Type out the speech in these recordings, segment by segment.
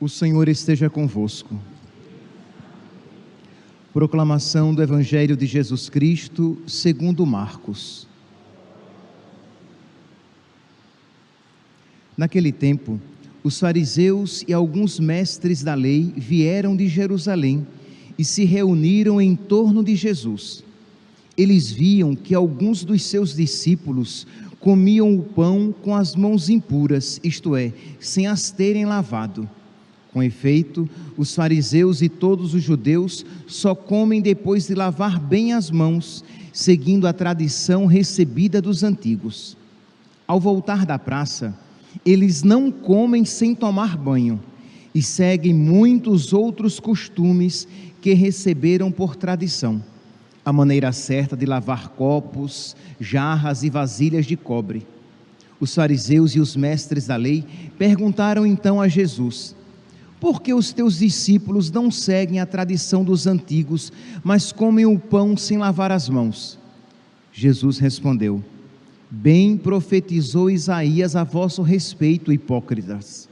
O Senhor esteja convosco. Proclamação do Evangelho de Jesus Cristo, segundo Marcos. Naquele tempo, os fariseus e alguns mestres da lei vieram de Jerusalém e se reuniram em torno de Jesus. Eles viam que alguns dos seus discípulos comiam o pão com as mãos impuras, isto é, sem as terem lavado. Com efeito, os fariseus e todos os judeus só comem depois de lavar bem as mãos, seguindo a tradição recebida dos antigos. Ao voltar da praça, eles não comem sem tomar banho e seguem muitos outros costumes que receberam por tradição a maneira certa de lavar copos, jarras e vasilhas de cobre. Os fariseus e os mestres da lei perguntaram então a Jesus: Por que os teus discípulos não seguem a tradição dos antigos, mas comem o pão sem lavar as mãos? Jesus respondeu: Bem profetizou Isaías a vosso respeito, hipócritas.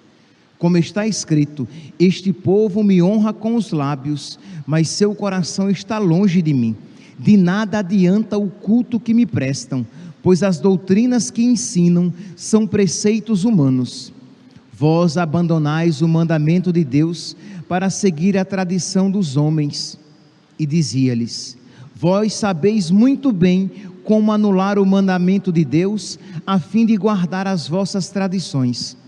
Como está escrito: Este povo me honra com os lábios, mas seu coração está longe de mim de nada adianta o culto que me prestam, pois as doutrinas que ensinam são preceitos humanos. Vós abandonais o mandamento de Deus para seguir a tradição dos homens. E dizia-lhes: Vós sabeis muito bem como anular o mandamento de Deus, a fim de guardar as vossas tradições.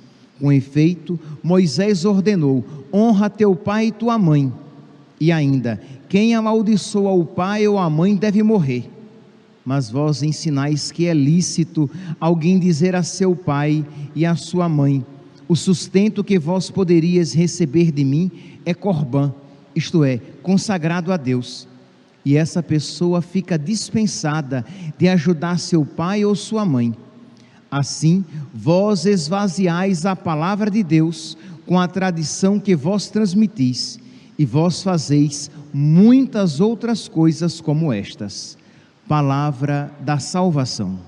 Com efeito, Moisés ordenou: Honra teu pai e tua mãe. E ainda: quem amaldiçoa o pai ou a mãe deve morrer. Mas vós ensinais que é lícito alguém dizer a seu pai e a sua mãe: O sustento que vós poderias receber de mim é corbã, isto é, consagrado a Deus. E essa pessoa fica dispensada de ajudar seu pai ou sua mãe. Assim, vós esvaziais a palavra de Deus com a tradição que vós transmitis e vós fazeis muitas outras coisas como estas. Palavra da salvação.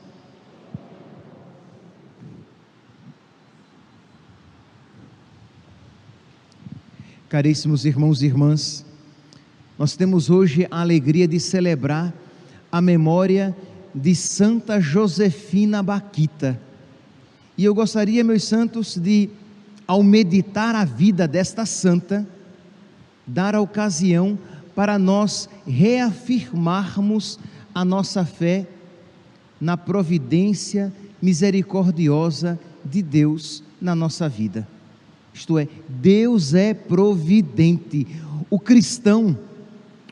Caríssimos irmãos e irmãs, nós temos hoje a alegria de celebrar a memória de Santa Josefina Baquita. E eu gostaria, meus santos, de, ao meditar a vida desta santa, dar a ocasião para nós reafirmarmos a nossa fé na providência misericordiosa de Deus na nossa vida. Isto é, Deus é providente. O cristão,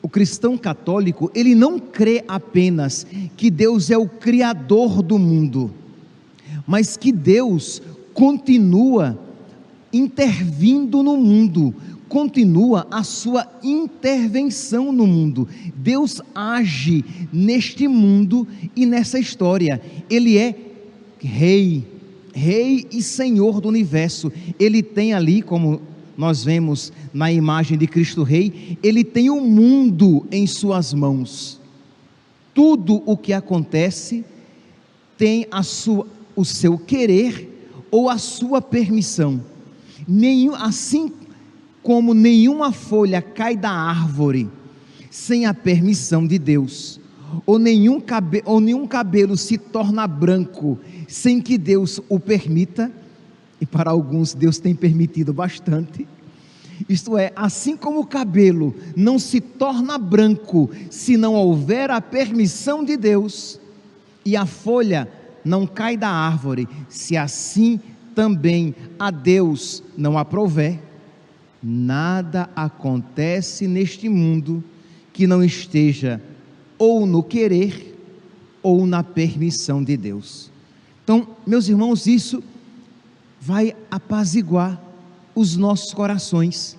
o cristão católico, ele não crê apenas que Deus é o criador do mundo, mas que Deus continua intervindo no mundo, continua a sua intervenção no mundo. Deus age neste mundo e nessa história. Ele é rei, rei e senhor do universo. Ele tem ali, como nós vemos na imagem de Cristo Rei, ele tem o mundo em suas mãos. Tudo o que acontece tem a sua, o seu querer ou a sua permissão. Nenhum, assim como nenhuma folha cai da árvore sem a permissão de Deus, ou nenhum, cabe, ou nenhum cabelo se torna branco sem que Deus o permita, e para alguns Deus tem permitido bastante. Isto é, assim como o cabelo não se torna branco se não houver a permissão de Deus, e a folha não cai da árvore se assim também a Deus não aprover. Nada acontece neste mundo que não esteja ou no querer ou na permissão de Deus. Então, meus irmãos, isso vai apaziguar os nossos corações.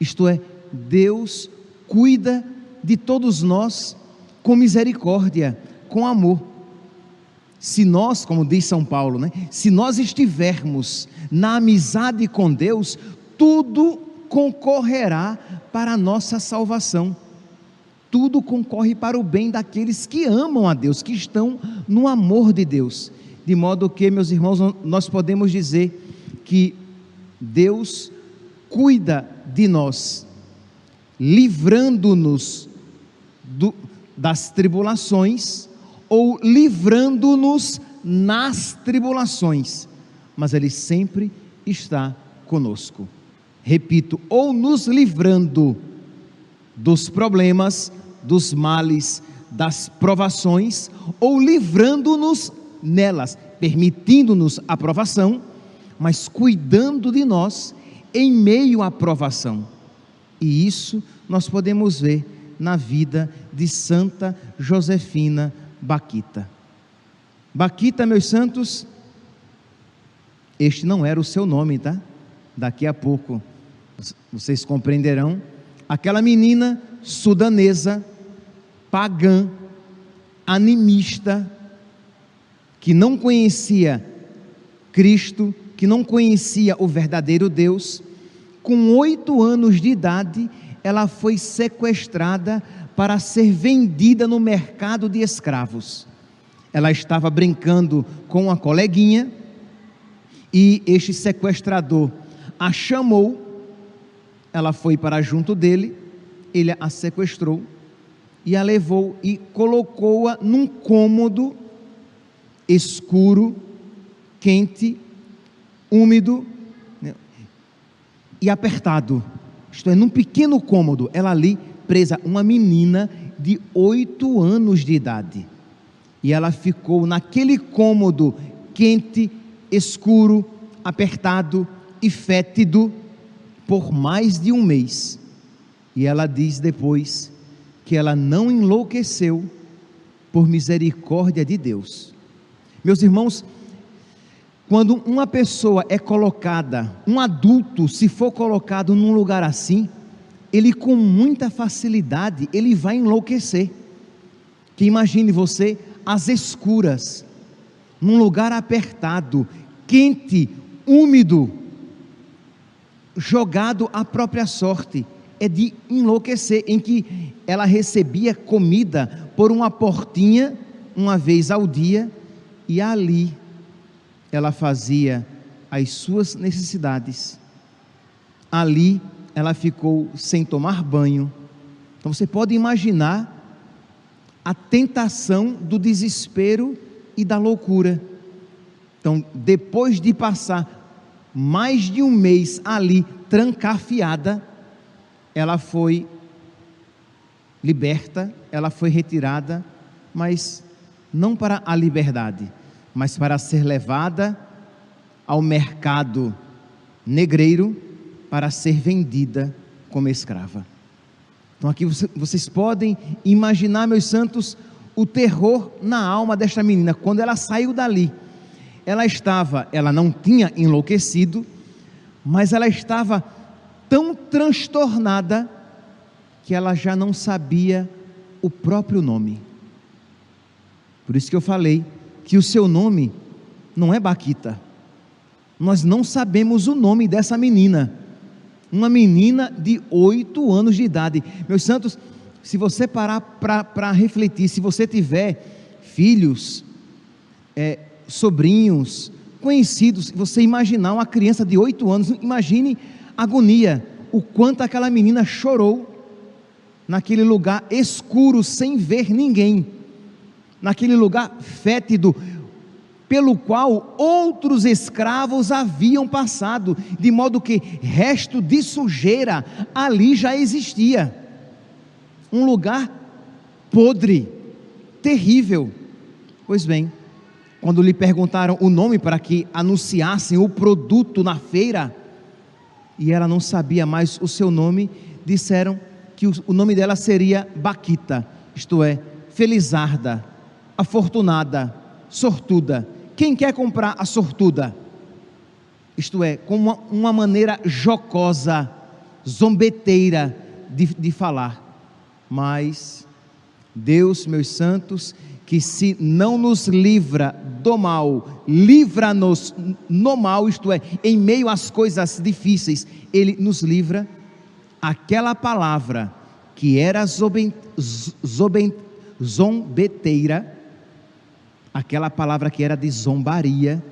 Isto é, Deus cuida de todos nós com misericórdia, com amor. Se nós, como diz São Paulo, né, se nós estivermos na amizade com Deus, tudo concorrerá para a nossa salvação. Tudo concorre para o bem daqueles que amam a Deus, que estão no amor de Deus. De modo que, meus irmãos, nós podemos dizer que Deus cuida de nós, livrando-nos das tribulações ou livrando-nos nas tribulações, mas Ele sempre está conosco. Repito, ou nos livrando dos problemas, dos males, das provações, ou livrando-nos nelas, permitindo-nos a provação, mas cuidando de nós em meio à provação. E isso nós podemos ver na vida de Santa Josefina Baquita. Baquita, meus santos, este não era o seu nome, tá? Daqui a pouco vocês compreenderão. Aquela menina sudanesa, pagã, animista, que não conhecia Cristo, que não conhecia o verdadeiro Deus, com oito anos de idade, ela foi sequestrada para ser vendida no mercado de escravos. Ela estava brincando com uma coleguinha e este sequestrador a chamou. Ela foi para junto dele, ele a sequestrou e a levou e colocou-a num cômodo escuro, quente, úmido né, e apertado. Isto é, num pequeno cômodo, ela ali presa, uma menina de oito anos de idade. E ela ficou naquele cômodo quente, escuro, apertado e fétido por mais de um mês. E ela diz depois que ela não enlouqueceu por misericórdia de Deus. Meus irmãos, quando uma pessoa é colocada, um adulto, se for colocado num lugar assim, ele com muita facilidade, ele vai enlouquecer. Que imagine você às escuras, num lugar apertado, quente, úmido, jogado à própria sorte, é de enlouquecer, em que ela recebia comida por uma portinha, uma vez ao dia, e ali ela fazia as suas necessidades. Ali ela ficou sem tomar banho. Então você pode imaginar a tentação do desespero e da loucura. Então, depois de passar mais de um mês ali trancafiada, ela foi liberta, ela foi retirada, mas não para a liberdade, mas para ser levada ao mercado negreiro para ser vendida como escrava. Então aqui vocês podem imaginar, meus santos, o terror na alma desta menina quando ela saiu dali. Ela estava, ela não tinha enlouquecido, mas ela estava tão transtornada que ela já não sabia o próprio nome. Por isso que eu falei que o seu nome não é Baquita. Nós não sabemos o nome dessa menina uma menina de oito anos de idade. Meus santos, se você parar para refletir, se você tiver filhos, é, sobrinhos, conhecidos, você imaginar uma criança de oito anos, imagine a agonia, o quanto aquela menina chorou naquele lugar escuro, sem ver ninguém, naquele lugar fétido, pelo qual outros escravos haviam passado, de modo que resto de sujeira ali já existia. Um lugar podre, terrível. Pois bem, quando lhe perguntaram o nome para que anunciassem o produto na feira, e ela não sabia mais o seu nome, disseram que o nome dela seria Baquita, isto é, felizarda, afortunada, sortuda quem quer comprar a sortuda? Isto é, com uma, uma maneira jocosa, zombeteira de, de falar. Mas Deus, meus santos, que se não nos livra do mal, livra-nos no mal, isto é, em meio às coisas difíceis, Ele nos livra. Aquela palavra que era zombeteira, aquela palavra que era de zombaria,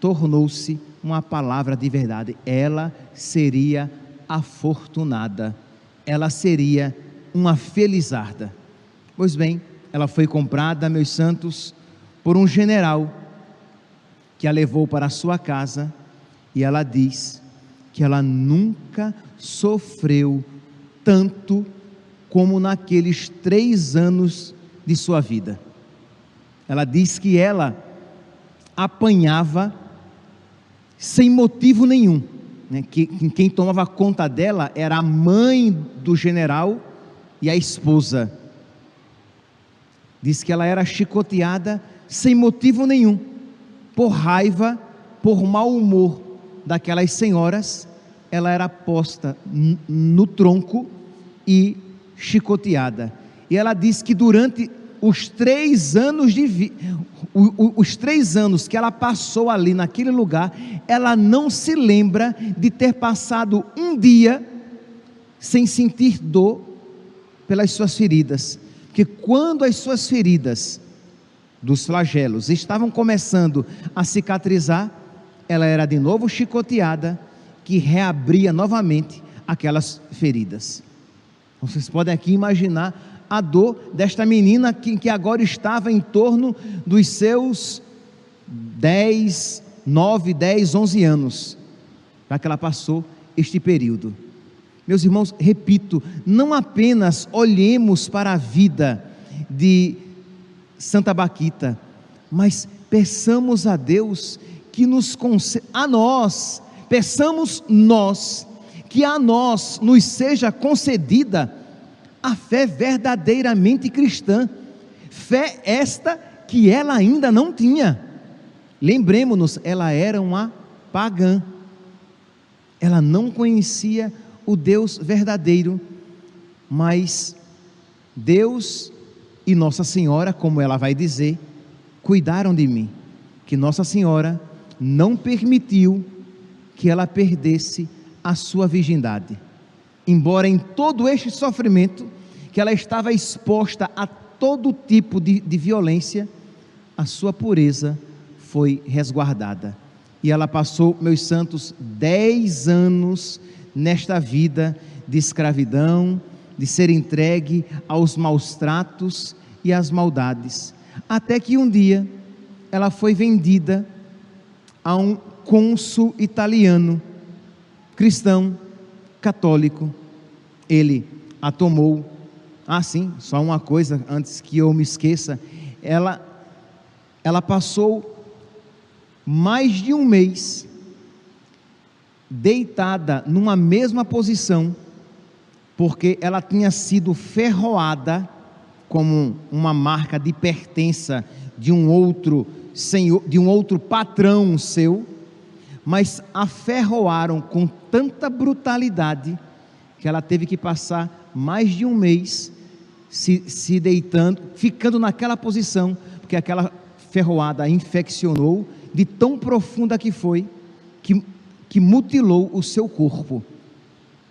tornou-se uma palavra de verdade. Ela seria afortunada, ela seria uma felizarda. Pois bem, ela foi comprada, meus santos, por um general que a levou para a sua casa e ela diz que ela nunca sofreu tanto como naqueles três anos de sua vida. Ela diz que ela apanhava sem motivo nenhum. Né? Que, quem tomava conta dela era a mãe do general e a esposa. Diz que ela era chicoteada sem motivo nenhum, por raiva, por mau humor daquelas senhoras, ela era posta no tronco e chicoteada. E ela diz que durante os três anos de vi... os três anos que ela passou ali naquele lugar, ela não se lembra de ter passado um dia sem sentir dor pelas suas feridas. Porque quando as suas feridas dos flagelos estavam começando a cicatrizar, ela era de novo chicoteada, que reabria novamente aquelas feridas. Vocês podem aqui imaginar a dor desta menina que, que agora estava em torno dos seus 10, 9, 10, 11 anos, para que ela passou este período. Meus irmãos, repito, não apenas olhemos para a vida de Santa Baquita, mas peçamos a Deus que nos conceda, a nós, peçamos nós, que a nós nos seja concedida a fé verdadeiramente cristã, fé esta que ela ainda não tinha. Lembremos-nos, ela era uma pagã, ela não conhecia o Deus verdadeiro, mas Deus e Nossa Senhora, como ela vai dizer, cuidaram de mim, que Nossa Senhora não permitiu que ela perdesse a sua virgindade. Embora em todo este sofrimento, que ela estava exposta a todo tipo de, de violência, a sua pureza foi resguardada. E ela passou, meus santos, dez anos nesta vida de escravidão, de ser entregue aos maus tratos e às maldades. Até que um dia ela foi vendida a um cônsul italiano, cristão, católico. Ele a tomou. Ah, sim, só uma coisa antes que eu me esqueça. Ela, ela passou mais de um mês deitada numa mesma posição, porque ela tinha sido ferroada como uma marca de pertença de um outro senhor, de um outro patrão seu, mas a ferroaram com tanta brutalidade que ela teve que passar mais de um mês se, se deitando, ficando naquela posição, porque aquela ferroada infeccionou de tão profunda que foi, que que mutilou o seu corpo.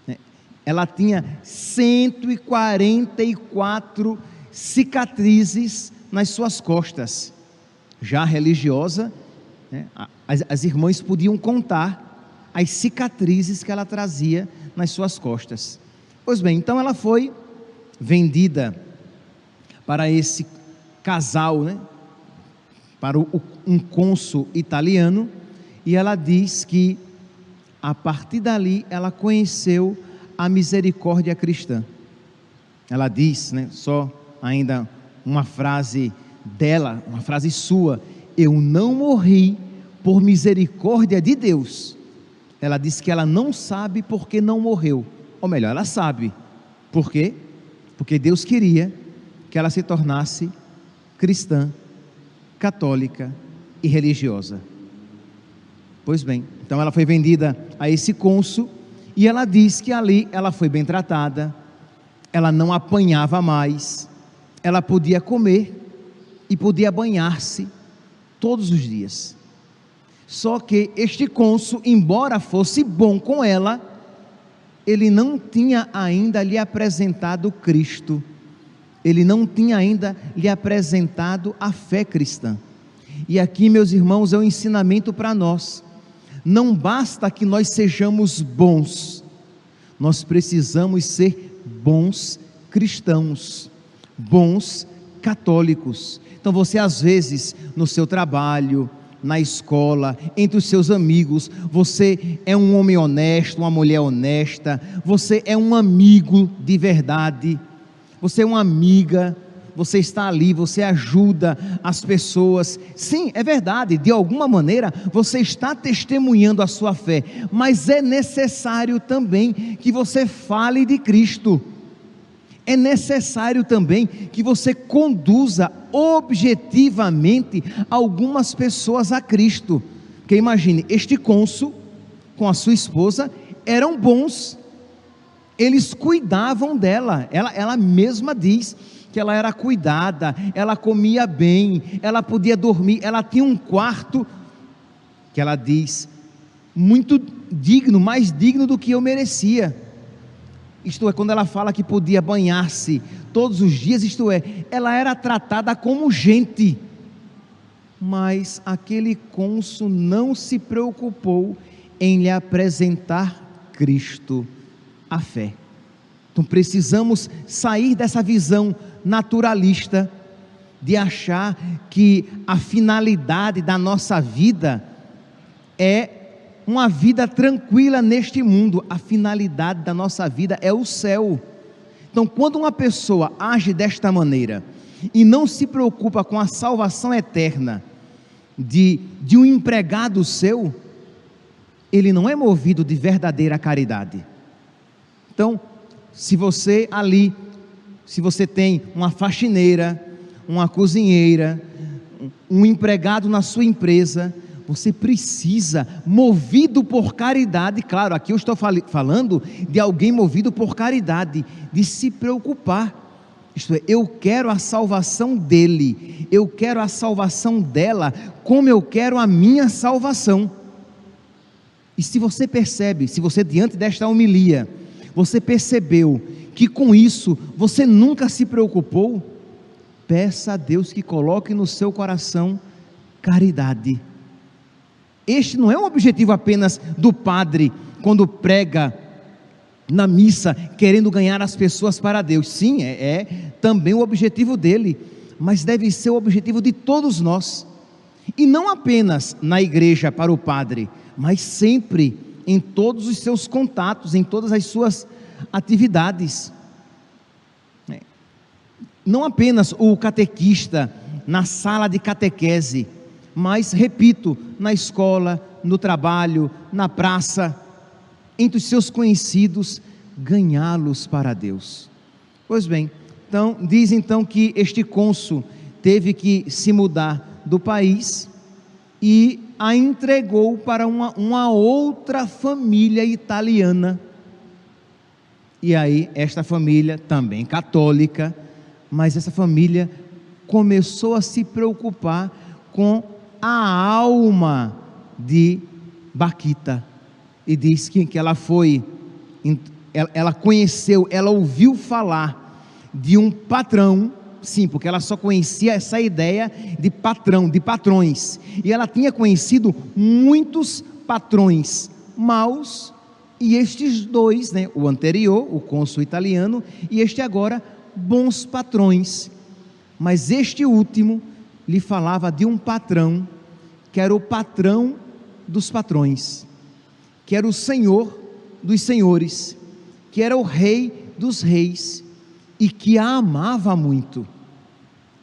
É, ela tinha 144 cicatrizes nas suas costas. Já religiosa, né, as, as irmãs podiam contar as cicatrizes que ela trazia nas suas costas. Pois bem, então ela foi vendida para esse casal, né, para o, um cônsul italiano, e ela diz que a partir dali ela conheceu a misericórdia cristã. Ela diz, né, só ainda uma frase dela, uma frase sua: Eu não morri por misericórdia de Deus. Ela diz que ela não sabe porque não morreu. Ou melhor, ela sabe. Por quê? Porque Deus queria que ela se tornasse cristã, católica e religiosa. Pois bem, então ela foi vendida a esse cônsul e ela diz que ali ela foi bem tratada, ela não apanhava mais, ela podia comer e podia banhar-se todos os dias. Só que este cônsul, embora fosse bom com ela, ele não tinha ainda lhe apresentado Cristo, ele não tinha ainda lhe apresentado a fé cristã. E aqui, meus irmãos, é um ensinamento para nós não basta que nós sejamos bons, Nós precisamos ser bons cristãos, bons católicos. Então você às vezes no seu trabalho, na escola, entre os seus amigos, você é um homem honesto, uma mulher honesta, você é um amigo de verdade, você é uma amiga, você está ali, você ajuda as pessoas. Sim, é verdade, de alguma maneira você está testemunhando a sua fé, mas é necessário também que você fale de Cristo é necessário também que você conduza objetivamente algumas pessoas a Cristo. Porque imagine, este cônsul com a sua esposa eram bons, eles cuidavam dela, ela, ela mesma diz que ela era cuidada, ela comia bem, ela podia dormir, ela tinha um quarto que ela diz muito digno, mais digno do que eu merecia. Isto é, quando ela fala que podia banhar-se todos os dias, isto é, ela era tratada como gente. Mas aquele cônsul não se preocupou em lhe apresentar Cristo, a fé. Então precisamos sair dessa visão naturalista de achar que a finalidade da nossa vida é uma vida tranquila neste mundo. A finalidade da nossa vida é o céu. Então, quando uma pessoa age desta maneira e não se preocupa com a salvação eterna de, de um empregado seu, ele não é movido de verdadeira caridade. Então, se você ali, se você tem uma faxineira, uma cozinheira, um empregado na sua empresa, você precisa, movido por caridade, claro, aqui eu estou falando de alguém movido por caridade, de se preocupar. Isto é, eu quero a salvação dele, eu quero a salvação dela, como eu quero a minha salvação. E se você percebe, se você diante desta homilia, você percebeu que com isso você nunca se preocupou, peça a Deus que coloque no seu coração caridade este não é um objetivo apenas do padre quando prega na missa, querendo ganhar as pessoas para Deus. Sim, é, é também o objetivo dele, mas deve ser o objetivo de todos nós. E não apenas na igreja para o padre, mas sempre em todos os seus contatos, em todas as suas atividades. É. Não apenas o catequista na sala de catequese, mas, repito, na escola, no trabalho, na praça, entre os seus conhecidos, ganhá-los para Deus. Pois bem, então, diz então que este cônsul teve que se mudar do país e a entregou para uma, uma outra família italiana. E aí, esta família, também católica, mas essa família começou a se preocupar com a alma de Baquita. E diz que, que ela foi, ela conheceu, ela ouviu falar de um patrão, sim, porque ela só conhecia essa ideia de patrão, de patrões. E ela tinha conhecido muitos patrões maus, e estes dois, né, o anterior, o cônsul italiano, e este agora, bons patrões. Mas este último lhe falava de um patrão que era o patrão dos patrões, que era o senhor dos senhores, que era o rei dos reis e que a amava muito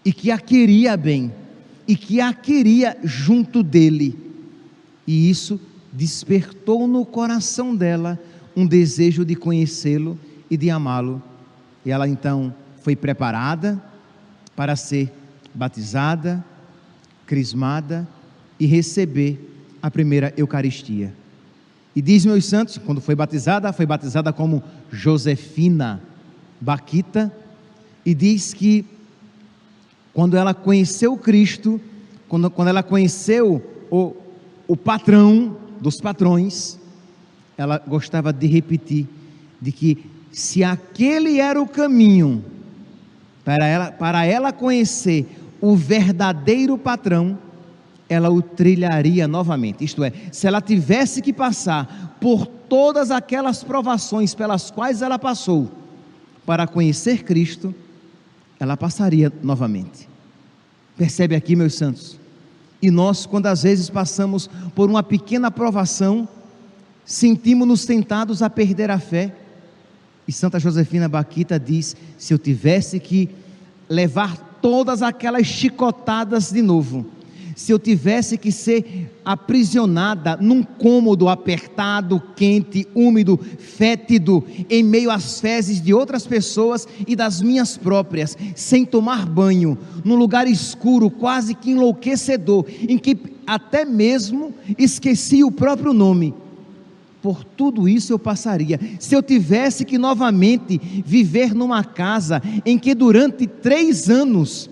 e que a queria bem e que a queria junto dele. E isso despertou no coração dela um desejo de conhecê-lo e de amá-lo. E ela então foi preparada para ser batizada, crismada e receber a primeira Eucaristia. E diz meus santos, quando foi batizada, foi batizada como Josefina Baquita, e diz que quando ela conheceu Cristo, quando, quando ela conheceu o, o patrão dos patrões, ela gostava de repetir, de que se aquele era o caminho para ela, para ela conhecer o verdadeiro patrão, ela o trilharia novamente. Isto é, se ela tivesse que passar por todas aquelas provações pelas quais ela passou para conhecer Cristo, ela passaria novamente. Percebe aqui, meus santos? E nós, quando às vezes passamos por uma pequena provação, sentimos-nos tentados a perder a fé. E Santa Josefina Baquita diz: se eu tivesse que levar todas aquelas chicotadas de novo, se eu tivesse que ser aprisionada num cômodo apertado, quente, úmido, fétido, em meio às fezes de outras pessoas e das minhas próprias, sem tomar banho, num lugar escuro, quase que enlouquecedor, em que até mesmo esqueci o próprio nome. Por tudo isso eu passaria. Se eu tivesse que novamente viver numa casa em que durante três anos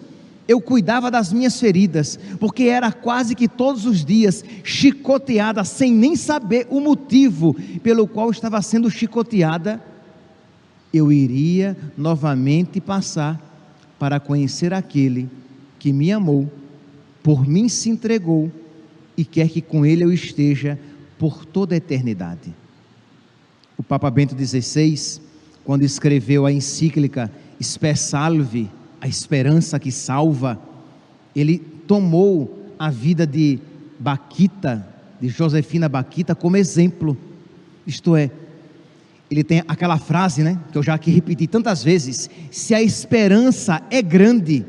eu cuidava das minhas feridas, porque era quase que todos os dias chicoteada, sem nem saber o motivo pelo qual estava sendo chicoteada, eu iria novamente passar para conhecer aquele que me amou, por mim se entregou e quer que com ele eu esteja por toda a eternidade. O Papa Bento XVI, quando escreveu a encíclica Spe Salve, a esperança que salva, ele tomou a vida de Baquita, de Josefina Baquita, como exemplo. Isto é, ele tem aquela frase, né, que eu já aqui repeti tantas vezes: se a esperança é grande,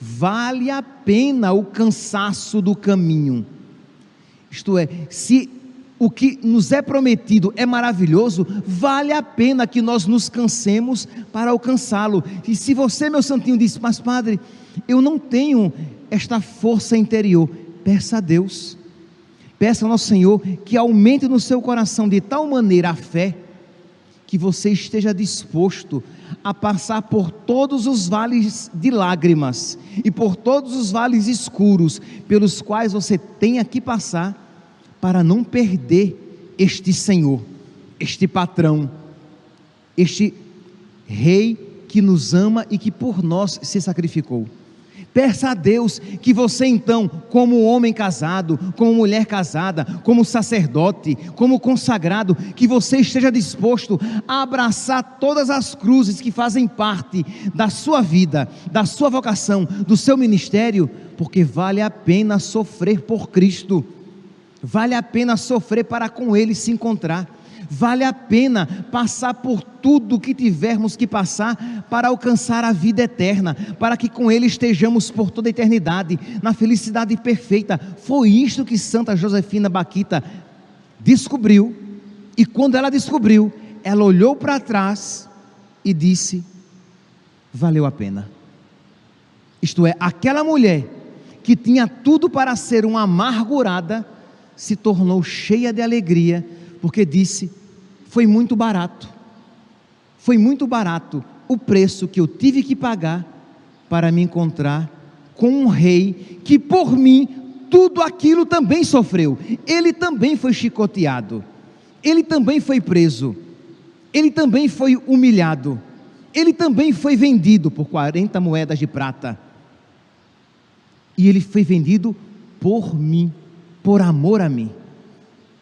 vale a pena o cansaço do caminho. Isto é, se o que nos é prometido é maravilhoso, vale a pena que nós nos cansemos para alcançá-lo. E se você, meu santinho, disse, mas padre, eu não tenho esta força interior, peça a Deus, peça ao nosso Senhor que aumente no seu coração de tal maneira a fé, que você esteja disposto a passar por todos os vales de lágrimas e por todos os vales escuros pelos quais você tenha que passar para não perder este Senhor, este patrão, este Rei que nos ama e que por nós se sacrificou. Peça a Deus que você então, como homem casado, como mulher casada, como sacerdote, como consagrado, que você esteja disposto a abraçar todas as cruzes que fazem parte da sua vida, da sua vocação, do seu ministério, porque vale a pena sofrer por Cristo Vale a pena sofrer para com Ele se encontrar. Vale a pena passar por tudo que tivermos que passar para alcançar a vida eterna, para que com Ele estejamos por toda a eternidade, na felicidade perfeita. Foi isto que Santa Josefina Baquita descobriu, e quando ela descobriu, ela olhou para trás e disse: valeu a pena. Isto é, aquela mulher que tinha tudo para ser uma amargurada, se tornou cheia de alegria, porque disse: Foi muito barato, foi muito barato o preço que eu tive que pagar para me encontrar com um rei que por mim tudo aquilo também sofreu. Ele também foi chicoteado, ele também foi preso, ele também foi humilhado, ele também foi vendido por 40 moedas de prata. E ele foi vendido por mim por amor a mim.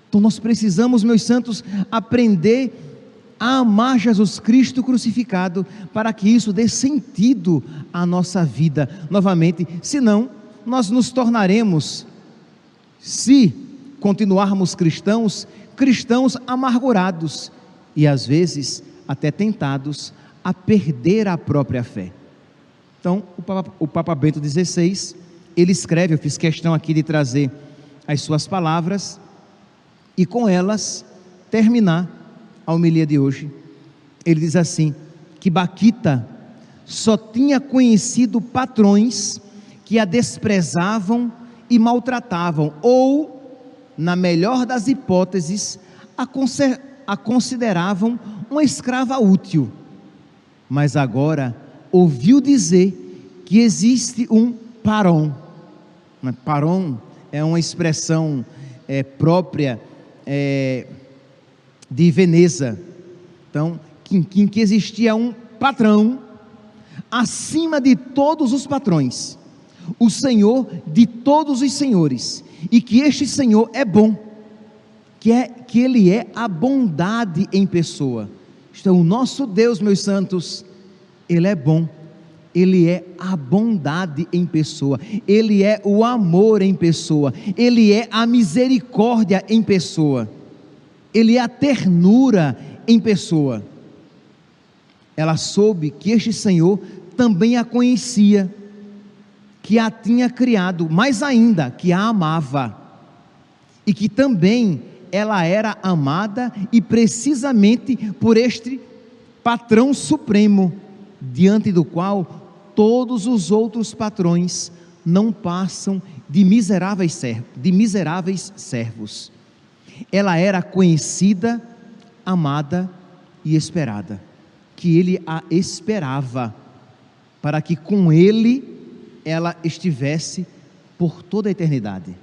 Então nós precisamos, meus santos, aprender a amar Jesus Cristo crucificado, para que isso dê sentido à nossa vida novamente, senão nós nos tornaremos, se continuarmos cristãos, cristãos amargurados e às vezes até tentados a perder a própria fé. Então, o Papa, o Papa Bento XVI, ele escreve, eu fiz questão aqui de trazer as suas palavras e com elas terminar a homilia de hoje. Ele diz assim: que Baquita só tinha conhecido patrões que a desprezavam e maltratavam, ou, na melhor das hipóteses, a, a consideravam uma escrava útil. Mas agora ouviu dizer que existe um paron. Paron é uma expressão é, própria é, de Veneza. Então, em, em que existia um patrão acima de todos os patrões, o Senhor de todos os senhores, e que este Senhor é bom, que, é, que Ele é a bondade em pessoa. Então, o nosso Deus, meus santos, Ele é bom, Ele é a bondade em pessoa, Ele é o amor em pessoa, Ele é a misericórdia em pessoa, Ele é a ternura em pessoa. Ela soube que este Senhor também a conhecia que a tinha criado, mais ainda, que a amava, e que também ela era amada e precisamente por este patrão supremo, diante do qual todos os outros patrões não passam de miseráveis servos, de miseráveis servos. Ela era conhecida, amada e esperada, que ele a esperava para que com ele ela estivesse por toda a eternidade.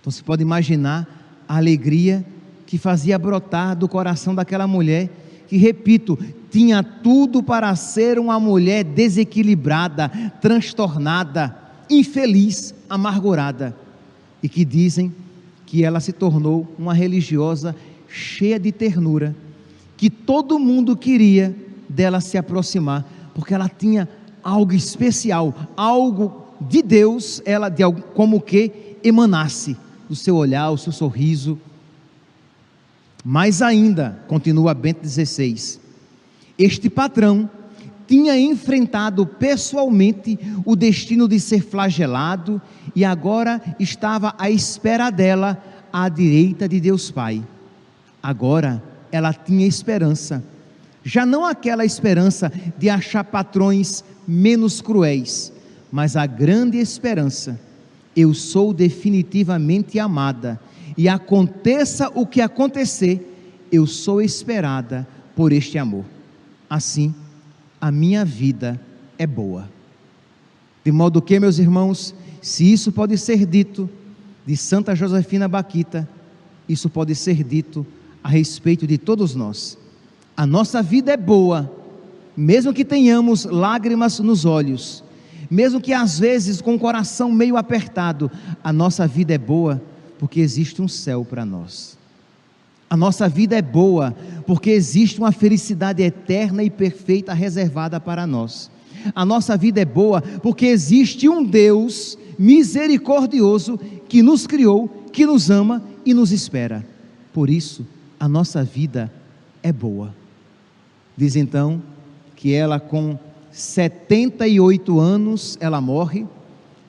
Então você pode imaginar a alegria que fazia brotar do coração daquela mulher, que, repito, tinha tudo para ser uma mulher desequilibrada, transtornada, infeliz, amargurada, e que dizem que ela se tornou uma religiosa cheia de ternura, que todo mundo queria dela se aproximar, porque ela tinha algo especial, algo de Deus, ela de como que emanasse do seu olhar, o seu sorriso. Mais ainda, continua Bento XVI, este patrão tinha enfrentado pessoalmente o destino de ser flagelado e agora estava à espera dela à direita de Deus Pai. Agora ela tinha esperança, já não aquela esperança de achar patrões menos cruéis, mas a grande esperança: eu sou definitivamente amada, e aconteça o que acontecer, eu sou esperada por este amor. Assim, a minha vida é boa. De modo que, meus irmãos, se isso pode ser dito de Santa Josefina Baquita, isso pode ser dito a respeito de todos nós. A nossa vida é boa mesmo que tenhamos lágrimas nos olhos, mesmo que às vezes com o coração meio apertado, a nossa vida é boa porque existe um céu para nós. A nossa vida é boa porque existe uma felicidade eterna e perfeita reservada para nós. A nossa vida é boa porque existe um Deus misericordioso que nos criou, que nos ama e nos espera. Por isso, a nossa vida é boa. Diz então que ela com 78 anos ela morre.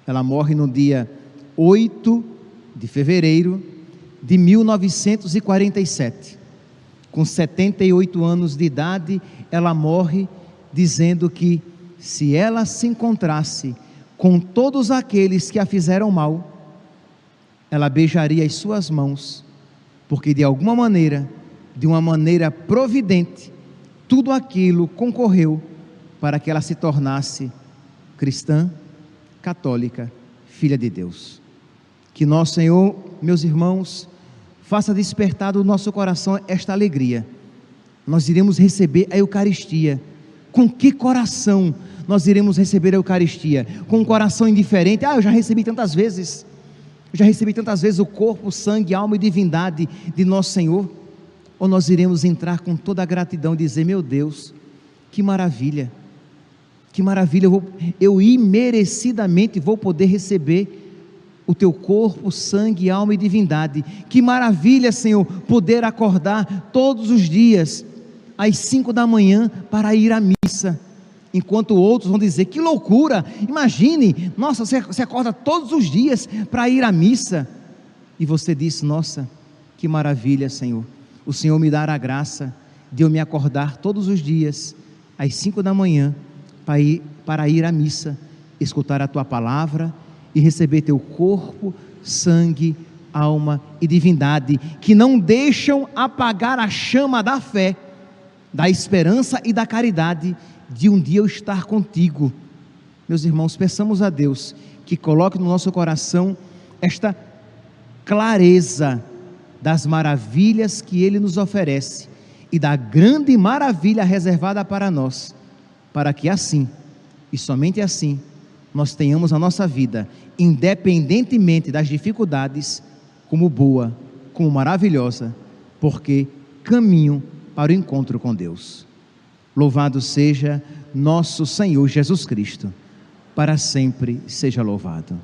Ela morre no dia 8 de fevereiro de 1947. Com 78 anos de idade, ela morre dizendo que se ela se encontrasse com todos aqueles que a fizeram mal, ela beijaria as suas mãos, porque de alguma maneira, de uma maneira providente, tudo aquilo concorreu para que ela se tornasse cristã, católica, filha de Deus. Que nosso Senhor, meus irmãos, faça despertar do nosso coração esta alegria. Nós iremos receber a Eucaristia. Com que coração nós iremos receber a Eucaristia? Com um coração indiferente? Ah, eu já recebi tantas vezes. Eu já recebi tantas vezes o corpo, sangue, alma e divindade de nosso Senhor ou nós iremos entrar com toda a gratidão e dizer: Meu Deus, que maravilha, que maravilha, eu, vou, eu imerecidamente vou poder receber o teu corpo, sangue, alma e divindade. Que maravilha, Senhor, poder acordar todos os dias às cinco da manhã para ir à missa. Enquanto outros vão dizer: que loucura! Imagine, nossa, você, acorda todos os dias para ir à missa. E você diz: nossa, que maravilha, Senhor o Senhor me dar a graça de eu me acordar todos os dias, às cinco da manhã, para ir, para ir à missa, escutar a tua palavra e receber teu corpo, sangue, alma e divindade, que não deixam apagar a chama da fé, da esperança e da caridade de um dia eu estar contigo. Meus irmãos, peçamos a Deus que coloque no nosso coração esta clareza das maravilhas que Ele nos oferece e da grande maravilha reservada para nós, para que assim, e somente assim, nós tenhamos a nossa vida, independentemente das dificuldades, como boa, como maravilhosa, porque caminho para o encontro com Deus. Louvado seja nosso Senhor Jesus Cristo, para sempre seja louvado.